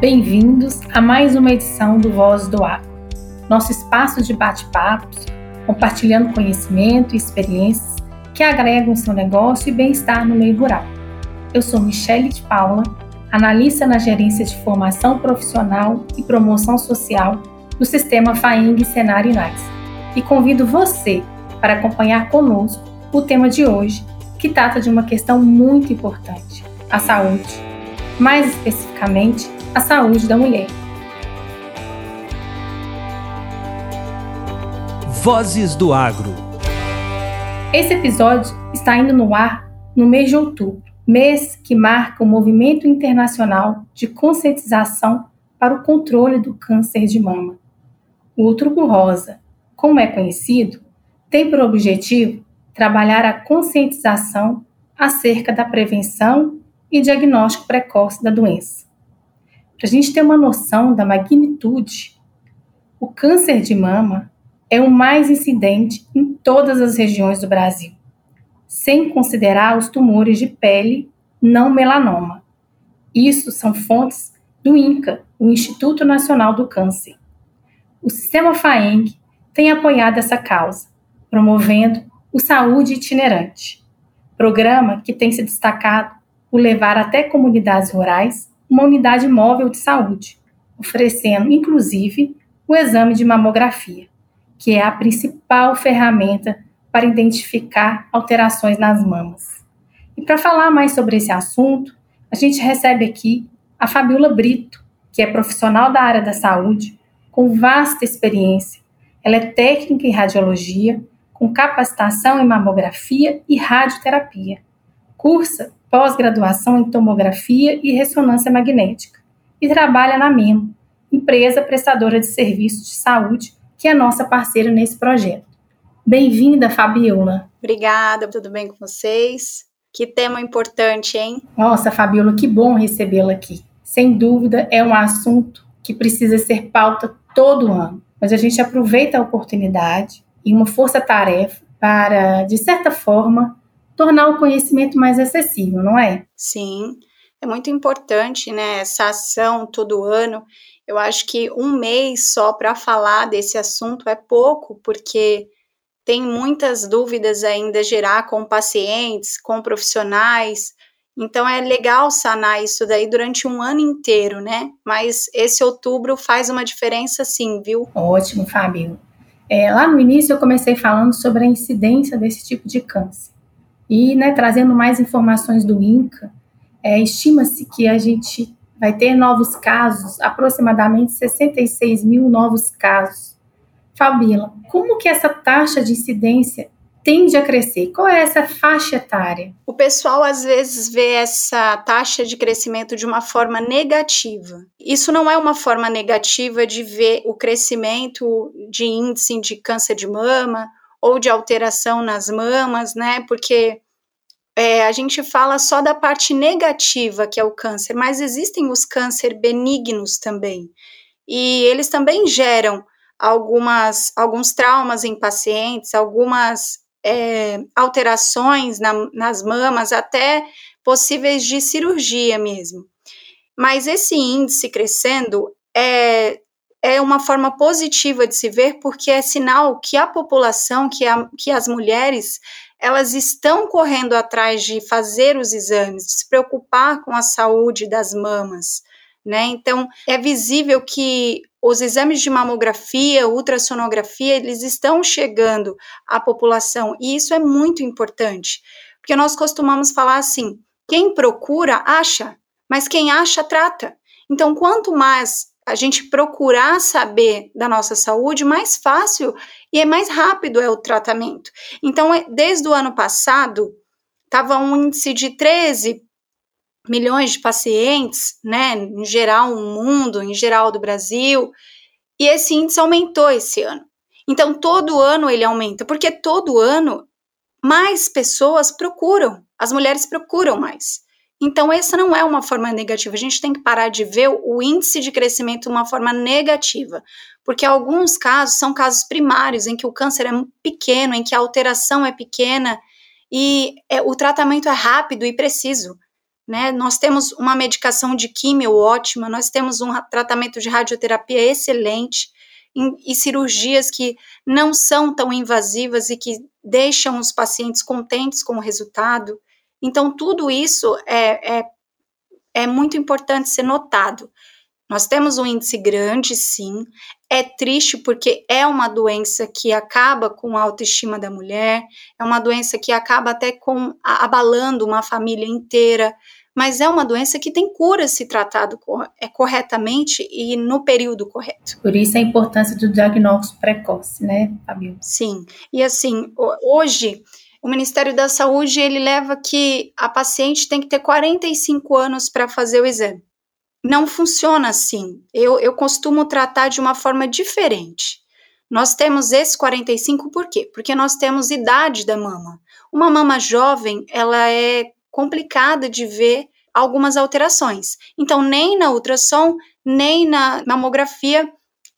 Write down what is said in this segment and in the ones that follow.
Bem-vindos a mais uma edição do Voz do Agro, nosso espaço de bate-papos, compartilhando conhecimento e experiências que agregam seu negócio e bem-estar no meio rural. Eu sou Michele de Paula, analista na gerência de formação profissional e promoção social do sistema FAENG Senar Inais, e convido você para acompanhar conosco o tema de hoje, que trata de uma questão muito importante, a saúde, mais especificamente a saúde da mulher. Vozes do Agro. Esse episódio está indo no ar no mês de outubro, mês que marca o movimento internacional de conscientização para o controle do câncer de mama. O Outubro Rosa, como é conhecido, tem por objetivo trabalhar a conscientização acerca da prevenção e diagnóstico precoce da doença. Para a gente ter uma noção da magnitude, o câncer de mama é o mais incidente em todas as regiões do Brasil, sem considerar os tumores de pele não melanoma. Isso são fontes do INCA, o Instituto Nacional do Câncer. O sistema FAENG tem apoiado essa causa, promovendo o Saúde Itinerante, programa que tem se destacado por levar até comunidades rurais uma unidade móvel de saúde, oferecendo inclusive o exame de mamografia, que é a principal ferramenta para identificar alterações nas mamas. E para falar mais sobre esse assunto, a gente recebe aqui a Fabiola Brito, que é profissional da área da saúde, com vasta experiência. Ela é técnica em radiologia, com capacitação em mamografia e radioterapia. Cursa pós-graduação em tomografia e ressonância magnética e trabalha na MEMO, empresa prestadora de serviços de saúde, que é nossa parceira nesse projeto. Bem-vinda, Fabiola. Obrigada, tudo bem com vocês? Que tema importante, hein? Nossa, Fabiola, que bom recebê-la aqui. Sem dúvida, é um assunto que precisa ser pauta todo ano, mas a gente aproveita a oportunidade e uma força-tarefa para, de certa forma, tornar o conhecimento mais acessível, não é? Sim, é muito importante, né, essa ação todo ano. Eu acho que um mês só para falar desse assunto é pouco, porque tem muitas dúvidas ainda gerar com pacientes, com profissionais. Então é legal sanar isso daí durante um ano inteiro, né? Mas esse outubro faz uma diferença sim, viu? Ótimo, Fábio. É, lá no início eu comecei falando sobre a incidência desse tipo de câncer. E, né, trazendo mais informações do INCA, é, estima-se que a gente vai ter novos casos, aproximadamente 66 mil novos casos. Fabíola, como que essa taxa de incidência tende a crescer? Qual é essa faixa etária? O pessoal às vezes vê essa taxa de crescimento de uma forma negativa. Isso não é uma forma negativa de ver o crescimento de índice de câncer de mama ou de alteração nas mamas, né? Porque é, a gente fala só da parte negativa que é o câncer, mas existem os câncer benignos também. E eles também geram algumas, alguns traumas em pacientes, algumas é, alterações na, nas mamas, até possíveis de cirurgia mesmo. Mas esse índice crescendo é, é uma forma positiva de se ver, porque é sinal que a população, que, a, que as mulheres, elas estão correndo atrás de fazer os exames, de se preocupar com a saúde das mamas, né? Então, é visível que os exames de mamografia, ultrassonografia, eles estão chegando à população, e isso é muito importante, porque nós costumamos falar assim: quem procura, acha, mas quem acha, trata. Então, quanto mais a gente procurar saber da nossa saúde, mais fácil e é mais rápido é o tratamento. Então, é, desde o ano passado, estava um índice de 13 milhões de pacientes, né, em geral no mundo, em geral do Brasil, e esse índice aumentou esse ano. Então, todo ano ele aumenta, porque todo ano mais pessoas procuram, as mulheres procuram mais. Então, essa não é uma forma negativa. A gente tem que parar de ver o índice de crescimento de uma forma negativa, porque alguns casos são casos primários, em que o câncer é pequeno, em que a alteração é pequena e é, o tratamento é rápido e preciso. né? Nós temos uma medicação de químio ótima, nós temos um tratamento de radioterapia excelente e cirurgias que não são tão invasivas e que deixam os pacientes contentes com o resultado. Então, tudo isso é, é, é muito importante ser notado. Nós temos um índice grande, sim. É triste porque é uma doença que acaba com a autoestima da mulher, é uma doença que acaba até com abalando uma família inteira, mas é uma doença que tem cura se tratado é, corretamente e no período correto. Por isso a importância do diagnóstico precoce, né, Fabio? Sim. E assim, hoje o Ministério da Saúde ele leva que a paciente tem que ter 45 anos para fazer o exame não funciona assim. Eu, eu costumo tratar de uma forma diferente. Nós temos esse 45 por quê? Porque nós temos idade da mama. Uma mama jovem, ela é complicada de ver algumas alterações. Então, nem na ultrassom, nem na mamografia,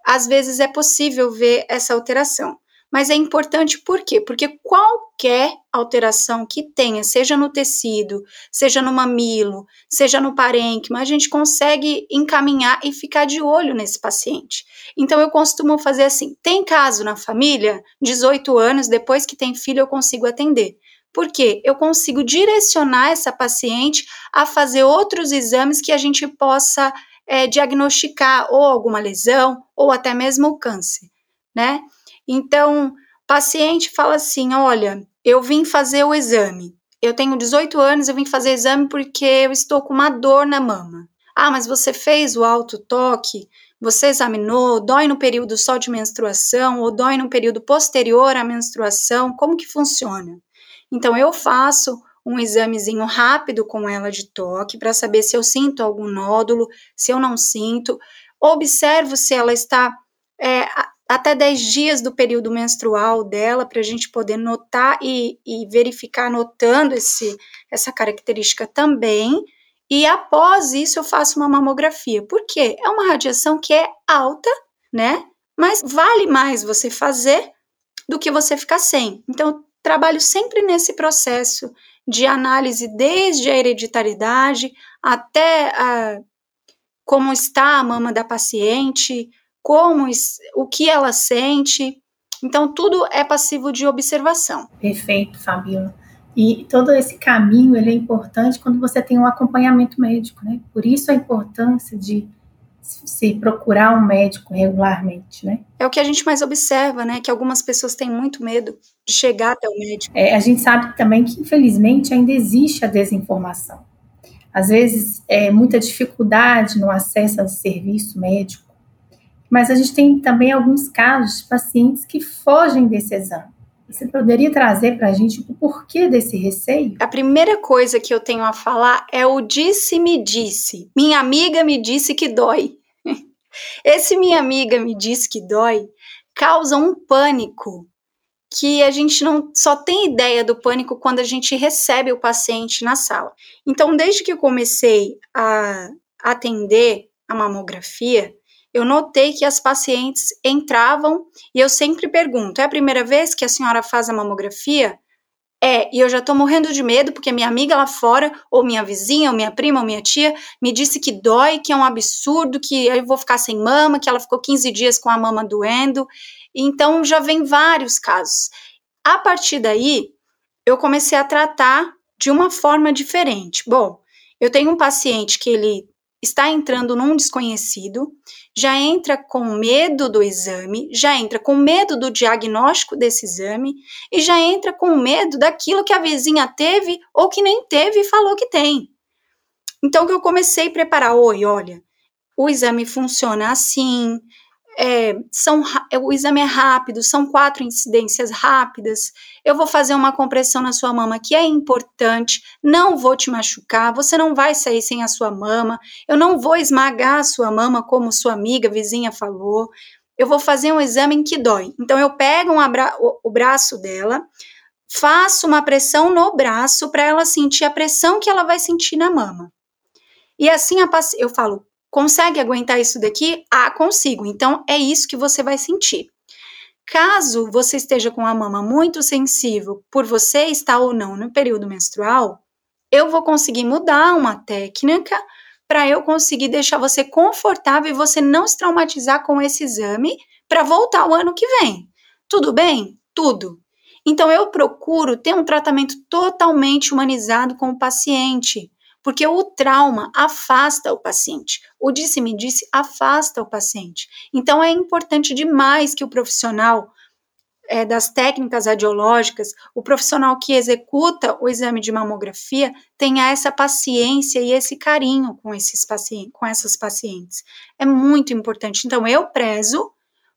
às vezes é possível ver essa alteração. Mas é importante por quê? Porque qualquer alteração que tenha, seja no tecido, seja no mamilo, seja no parênquima, a gente consegue encaminhar e ficar de olho nesse paciente. Então eu costumo fazer assim: tem caso na família, 18 anos, depois que tem filho, eu consigo atender. Porque eu consigo direcionar essa paciente a fazer outros exames que a gente possa é, diagnosticar ou alguma lesão ou até mesmo o câncer, né? Então, paciente fala assim: olha, eu vim fazer o exame. Eu tenho 18 anos, eu vim fazer exame porque eu estou com uma dor na mama. Ah, mas você fez o autotoque? Você examinou? Dói no período só de menstruação ou dói no período posterior à menstruação? Como que funciona? Então eu faço um examezinho rápido com ela de toque para saber se eu sinto algum nódulo, se eu não sinto. Observo se ela está é, até 10 dias do período menstrual dela, para a gente poder notar e, e verificar notando esse, essa característica também. E após isso, eu faço uma mamografia. Por quê? É uma radiação que é alta, né? Mas vale mais você fazer do que você ficar sem. Então, trabalho sempre nesse processo de análise, desde a hereditariedade até a, como está a mama da paciente, como, o que ela sente. Então, tudo é passivo de observação. Perfeito, Fabiola. E todo esse caminho ele é importante quando você tem um acompanhamento médico, né? Por isso a importância de se procurar um médico regularmente, né? É o que a gente mais observa, né? Que algumas pessoas têm muito medo de chegar até o médico. É, a gente sabe também que, infelizmente, ainda existe a desinformação. Às vezes, é muita dificuldade no acesso ao serviço médico mas a gente tem também alguns casos de pacientes que fogem desse exame. Você poderia trazer para a gente o porquê desse receio? A primeira coisa que eu tenho a falar é o disse-me disse. Minha amiga me disse que dói. Esse minha amiga me disse que dói causa um pânico que a gente não só tem ideia do pânico quando a gente recebe o paciente na sala. Então, desde que eu comecei a atender a mamografia, eu notei que as pacientes entravam e eu sempre pergunto: é a primeira vez que a senhora faz a mamografia? É, e eu já tô morrendo de medo porque minha amiga lá fora, ou minha vizinha, ou minha prima, ou minha tia, me disse que dói, que é um absurdo, que eu vou ficar sem mama, que ela ficou 15 dias com a mama doendo. Então já vem vários casos. A partir daí, eu comecei a tratar de uma forma diferente. Bom, eu tenho um paciente que ele está entrando num desconhecido, já entra com medo do exame, já entra com medo do diagnóstico desse exame e já entra com medo daquilo que a vizinha teve ou que nem teve e falou que tem. Então que eu comecei a preparar, oi, olha, o exame funciona assim, é, são, é, o exame é rápido, são quatro incidências rápidas. Eu vou fazer uma compressão na sua mama que é importante, não vou te machucar, você não vai sair sem a sua mama, eu não vou esmagar a sua mama como sua amiga vizinha falou. Eu vou fazer um exame que dói. Então eu pego um o, o braço dela, faço uma pressão no braço para ela sentir a pressão que ela vai sentir na mama. E assim eu falo, Consegue aguentar isso daqui? Ah, consigo. Então é isso que você vai sentir. Caso você esteja com a mama muito sensível por você estar ou não no período menstrual, eu vou conseguir mudar uma técnica para eu conseguir deixar você confortável e você não se traumatizar com esse exame para voltar o ano que vem. Tudo bem? Tudo. Então eu procuro ter um tratamento totalmente humanizado com o paciente, porque o trauma afasta o paciente. O disse-me disse afasta o paciente. Então é importante demais que o profissional é, das técnicas radiológicas, o profissional que executa o exame de mamografia tenha essa paciência e esse carinho com esses pacientes, com essas pacientes. É muito importante. Então eu prezo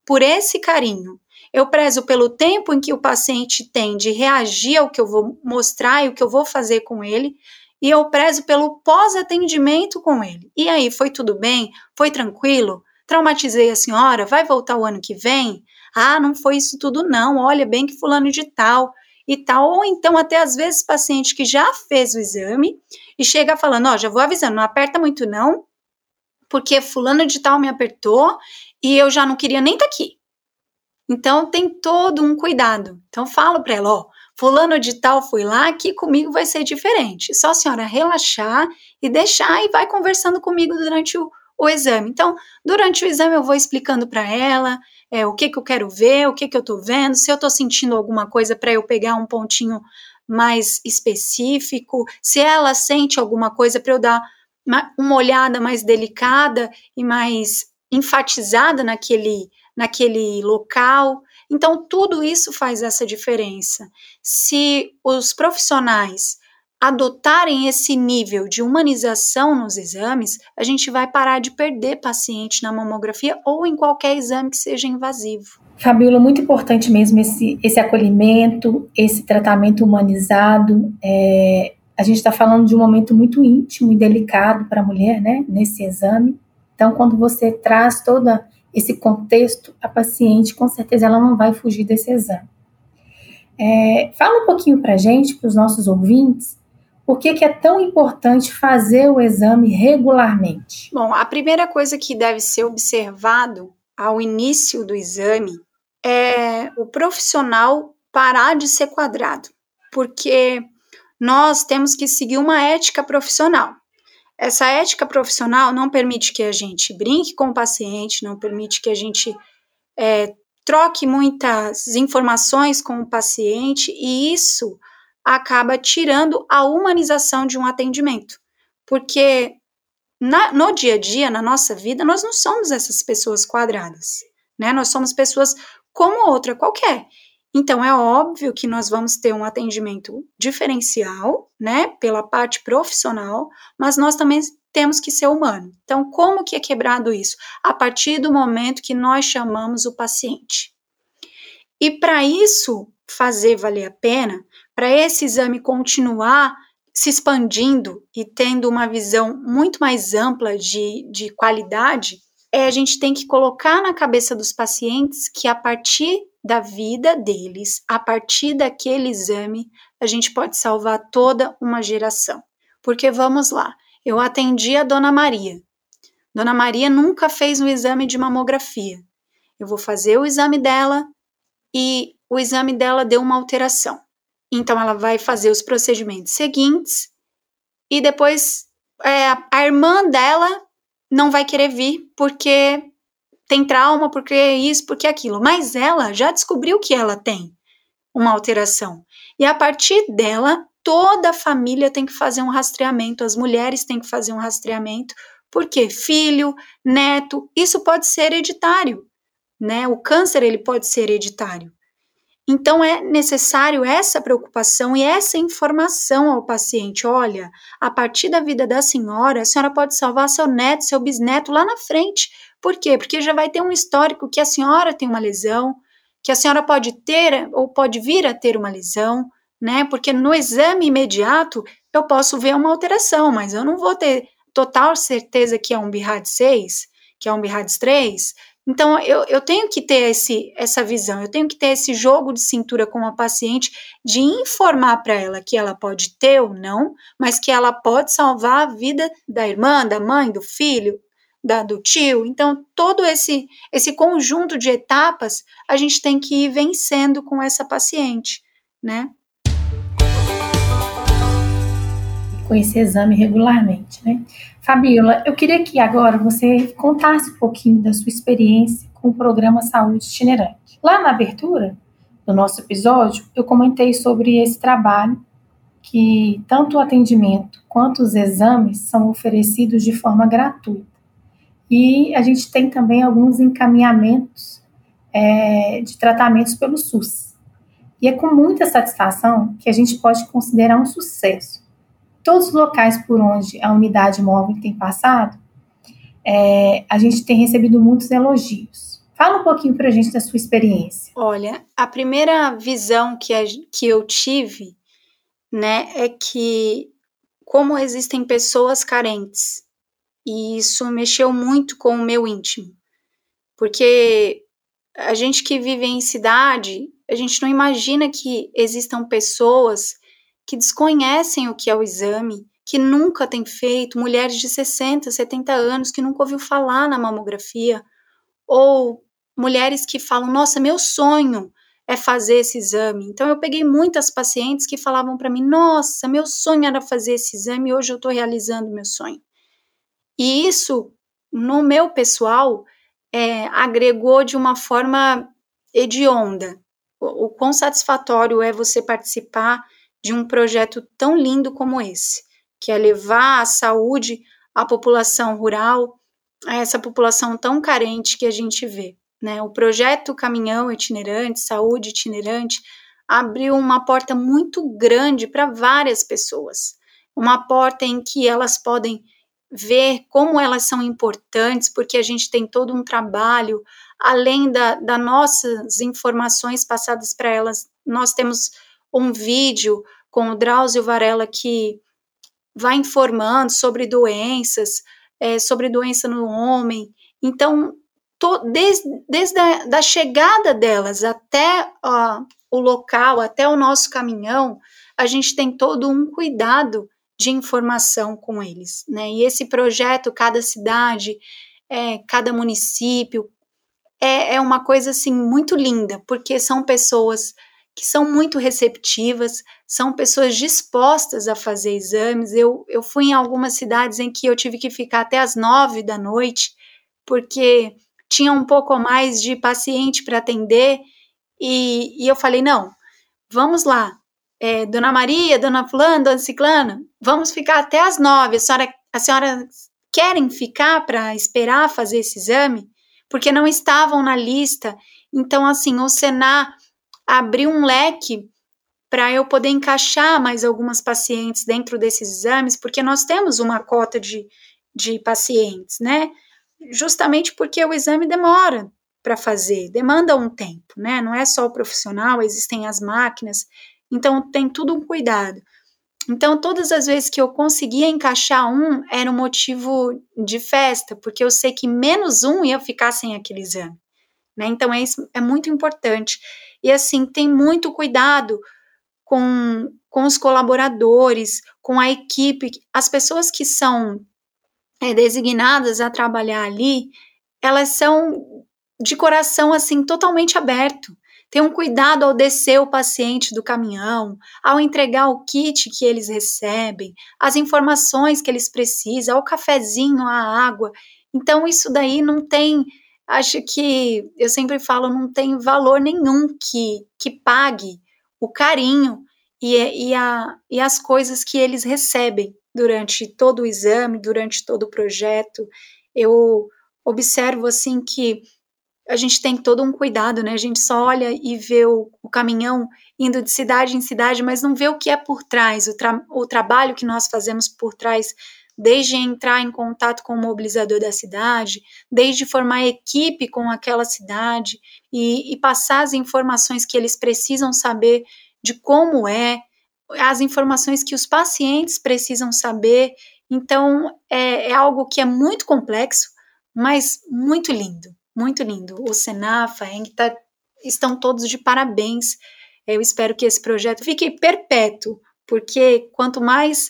por esse carinho. Eu prezo pelo tempo em que o paciente tem de reagir ao que eu vou mostrar e o que eu vou fazer com ele, e eu prezo pelo pós-atendimento com ele. E aí, foi tudo bem? Foi tranquilo? Traumatizei a senhora? Vai voltar o ano que vem? Ah, não foi isso tudo, não. Olha bem que fulano de tal e tal. Ou então, até às vezes, paciente que já fez o exame e chega falando: Ó, oh, já vou avisando, não aperta muito, não, porque fulano de tal me apertou e eu já não queria nem estar tá aqui. Então tem todo um cuidado. Então falo para ela, ó, fulano de tal foi lá, aqui comigo vai ser diferente. Só a senhora relaxar e deixar e vai conversando comigo durante o, o exame. Então, durante o exame eu vou explicando para ela é, o que que eu quero ver, o que que eu tô vendo, se eu tô sentindo alguma coisa para eu pegar um pontinho mais específico, se ela sente alguma coisa para eu dar uma, uma olhada mais delicada e mais enfatizada naquele, naquele local. Então, tudo isso faz essa diferença. Se os profissionais adotarem esse nível de humanização nos exames, a gente vai parar de perder paciente na mamografia ou em qualquer exame que seja invasivo. Fabiola, muito importante mesmo esse, esse acolhimento, esse tratamento humanizado. É, a gente está falando de um momento muito íntimo e delicado para a mulher, né, nesse exame. Então, quando você traz todo esse contexto, a paciente, com certeza, ela não vai fugir desse exame. É, fala um pouquinho para gente, para os nossos ouvintes, por que, que é tão importante fazer o exame regularmente? Bom, a primeira coisa que deve ser observado ao início do exame é o profissional parar de ser quadrado, porque nós temos que seguir uma ética profissional. Essa ética profissional não permite que a gente brinque com o paciente, não permite que a gente é, troque muitas informações com o paciente, e isso acaba tirando a humanização de um atendimento. Porque na, no dia a dia, na nossa vida, nós não somos essas pessoas quadradas, né? Nós somos pessoas como outra qualquer. Então, é óbvio que nós vamos ter um atendimento diferencial, né, pela parte profissional, mas nós também temos que ser humano. Então, como que é quebrado isso? A partir do momento que nós chamamos o paciente. E para isso fazer valer a pena, para esse exame continuar se expandindo e tendo uma visão muito mais ampla de, de qualidade, é, a gente tem que colocar na cabeça dos pacientes que a partir da vida deles, a partir daquele exame, a gente pode salvar toda uma geração. Porque vamos lá, eu atendi a Dona Maria. Dona Maria nunca fez um exame de mamografia. Eu vou fazer o exame dela e o exame dela deu uma alteração. Então ela vai fazer os procedimentos seguintes e depois é, a irmã dela não vai querer vir porque tem trauma, porque isso, porque aquilo. Mas ela já descobriu que ela tem uma alteração. E a partir dela, toda a família tem que fazer um rastreamento, as mulheres têm que fazer um rastreamento, porque filho, neto, isso pode ser hereditário, né? O câncer ele pode ser hereditário. Então é necessário essa preocupação e essa informação ao paciente. Olha, a partir da vida da senhora, a senhora pode salvar seu neto, seu bisneto lá na frente, por quê? Porque já vai ter um histórico que a senhora tem uma lesão, que a senhora pode ter ou pode vir a ter uma lesão, né? Porque no exame imediato eu posso ver uma alteração, mas eu não vou ter total certeza que é um BIRADS 6, que é um BIRADS 3. Então eu, eu tenho que ter esse, essa visão, eu tenho que ter esse jogo de cintura com a paciente de informar para ela que ela pode ter ou não, mas que ela pode salvar a vida da irmã, da mãe, do filho, da, do tio. Então, todo esse, esse conjunto de etapas a gente tem que ir vencendo com essa paciente, né? Com esse exame regularmente, né? Fabiola, eu queria que agora você contasse um pouquinho da sua experiência com o programa Saúde Itinerante. Lá na abertura do nosso episódio, eu comentei sobre esse trabalho que tanto o atendimento quanto os exames são oferecidos de forma gratuita. E a gente tem também alguns encaminhamentos é, de tratamentos pelo SUS. E é com muita satisfação que a gente pode considerar um sucesso. Todos os locais por onde a unidade móvel tem passado, é, a gente tem recebido muitos elogios. Fala um pouquinho para a gente da sua experiência. Olha, a primeira visão que, a, que eu tive, né, é que como existem pessoas carentes, e isso mexeu muito com o meu íntimo, porque a gente que vive em cidade, a gente não imagina que existam pessoas que desconhecem o que é o exame, que nunca têm feito, mulheres de 60, 70 anos que nunca ouviu falar na mamografia, ou mulheres que falam: "Nossa, meu sonho é fazer esse exame". Então eu peguei muitas pacientes que falavam para mim: "Nossa, meu sonho era fazer esse exame e hoje eu estou realizando meu sonho". E isso no meu pessoal é, agregou de uma forma hedionda. O, o quão satisfatório é você participar de um projeto tão lindo como esse, que é levar a saúde à população rural, a essa população tão carente que a gente vê. Né? O projeto Caminhão Itinerante, Saúde Itinerante, abriu uma porta muito grande para várias pessoas. Uma porta em que elas podem ver como elas são importantes, porque a gente tem todo um trabalho, além da, das nossas informações passadas para elas, nós temos um vídeo com o Drauzio Varela que vai informando sobre doenças, é, sobre doença no homem. Então, desde, desde a da chegada delas até ó, o local, até o nosso caminhão, a gente tem todo um cuidado de informação com eles, né? E esse projeto, cada cidade, é, cada município, é, é uma coisa assim muito linda, porque são pessoas que são muito receptivas, são pessoas dispostas a fazer exames. Eu, eu fui em algumas cidades em que eu tive que ficar até as nove da noite, porque tinha um pouco mais de paciente para atender, e, e eu falei: não, vamos lá, é, Dona Maria, Dona Fulana, Dona Ciclana, vamos ficar até as nove. A senhora, a senhora querem ficar para esperar fazer esse exame? Porque não estavam na lista. Então, assim, o Senar abriu um leque para eu poder encaixar mais algumas pacientes dentro desses exames, porque nós temos uma cota de, de pacientes, né? Justamente porque o exame demora para fazer, demanda um tempo, né? Não é só o profissional, existem as máquinas, então tem tudo um cuidado. Então, todas as vezes que eu conseguia encaixar um, era um motivo de festa, porque eu sei que menos um ia ficar sem aquele exame. Né? Então, é, isso, é muito importante. E assim, tem muito cuidado com, com os colaboradores, com a equipe, as pessoas que são é, designadas a trabalhar ali, elas são de coração assim totalmente aberto ter um cuidado ao descer o paciente do caminhão, ao entregar o kit que eles recebem, as informações que eles precisam, o cafezinho, a água. Então, isso daí não tem, acho que eu sempre falo, não tem valor nenhum que, que pague o carinho e, e, a, e as coisas que eles recebem durante todo o exame, durante todo o projeto. Eu observo assim que a gente tem todo um cuidado, né? A gente só olha e vê o, o caminhão indo de cidade em cidade, mas não vê o que é por trás, o, tra o trabalho que nós fazemos por trás, desde entrar em contato com o mobilizador da cidade, desde formar equipe com aquela cidade e, e passar as informações que eles precisam saber de como é, as informações que os pacientes precisam saber. Então, é, é algo que é muito complexo, mas muito lindo muito lindo. O Senar, a FAENG, tá, estão todos de parabéns. Eu espero que esse projeto fique perpétuo, porque quanto mais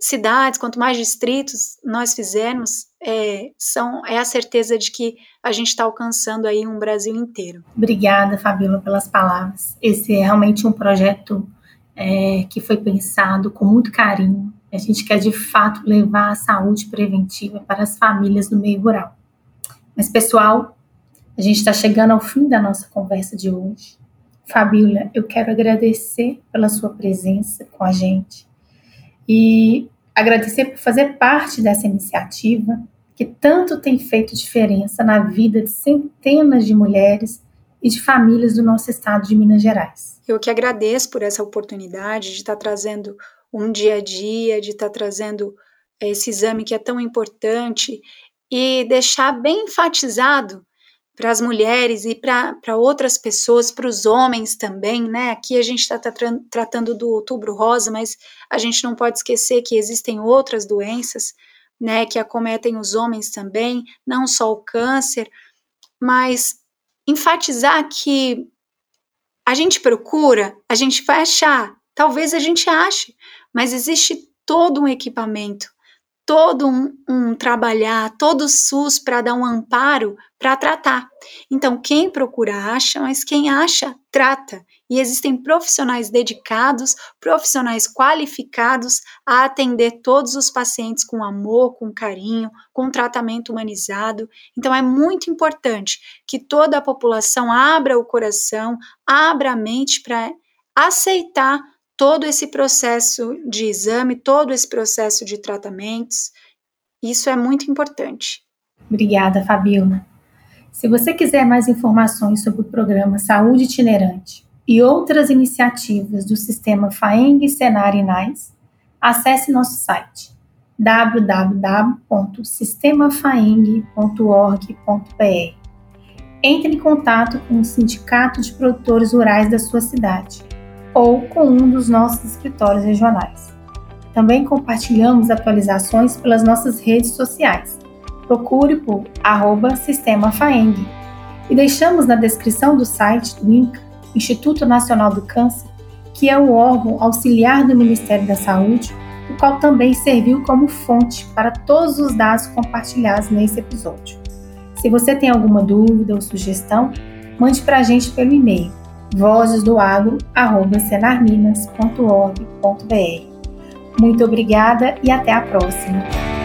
cidades, quanto mais distritos nós fizermos, é, são, é a certeza de que a gente está alcançando aí um Brasil inteiro. Obrigada, Fabíola, pelas palavras. Esse é realmente um projeto é, que foi pensado com muito carinho A gente quer de fato levar a saúde preventiva para as famílias do meio rural. Mas, pessoal, a gente está chegando ao fim da nossa conversa de hoje. Fabíola, eu quero agradecer pela sua presença com a gente e agradecer por fazer parte dessa iniciativa que tanto tem feito diferença na vida de centenas de mulheres e de famílias do nosso estado de Minas Gerais. Eu que agradeço por essa oportunidade de estar trazendo um dia a dia, de estar trazendo esse exame que é tão importante e deixar bem enfatizado para as mulheres e para outras pessoas, para os homens também, né? Aqui a gente está tra tratando do outubro rosa, mas a gente não pode esquecer que existem outras doenças, né, que acometem os homens também, não só o câncer, mas enfatizar que a gente procura, a gente vai achar, talvez a gente ache, mas existe todo um equipamento todo um, um trabalhar, todo o SUS para dar um amparo para tratar. Então, quem procura acha, mas quem acha, trata. E existem profissionais dedicados, profissionais qualificados a atender todos os pacientes com amor, com carinho, com tratamento humanizado. Então, é muito importante que toda a população abra o coração, abra a mente para aceitar todo esse processo de exame, todo esse processo de tratamentos. Isso é muito importante. Obrigada, Fabiola. Se você quiser mais informações sobre o programa Saúde Itinerante e outras iniciativas do sistema FAENG Senar Inais, acesse nosso site www.sistemafaeng.org.br. Entre em contato com o Sindicato de Produtores Rurais da sua cidade ou com um dos nossos escritórios regionais. Também compartilhamos atualizações pelas nossas redes sociais. Procure por arroba Sistema Faeng. E deixamos na descrição do site do INCA, Instituto Nacional do Câncer, que é o órgão auxiliar do Ministério da Saúde, o qual também serviu como fonte para todos os dados compartilhados nesse episódio. Se você tem alguma dúvida ou sugestão, mande para a gente pelo e-mail vozesdoagro.senarminas.org.br. Muito obrigada e até a próxima!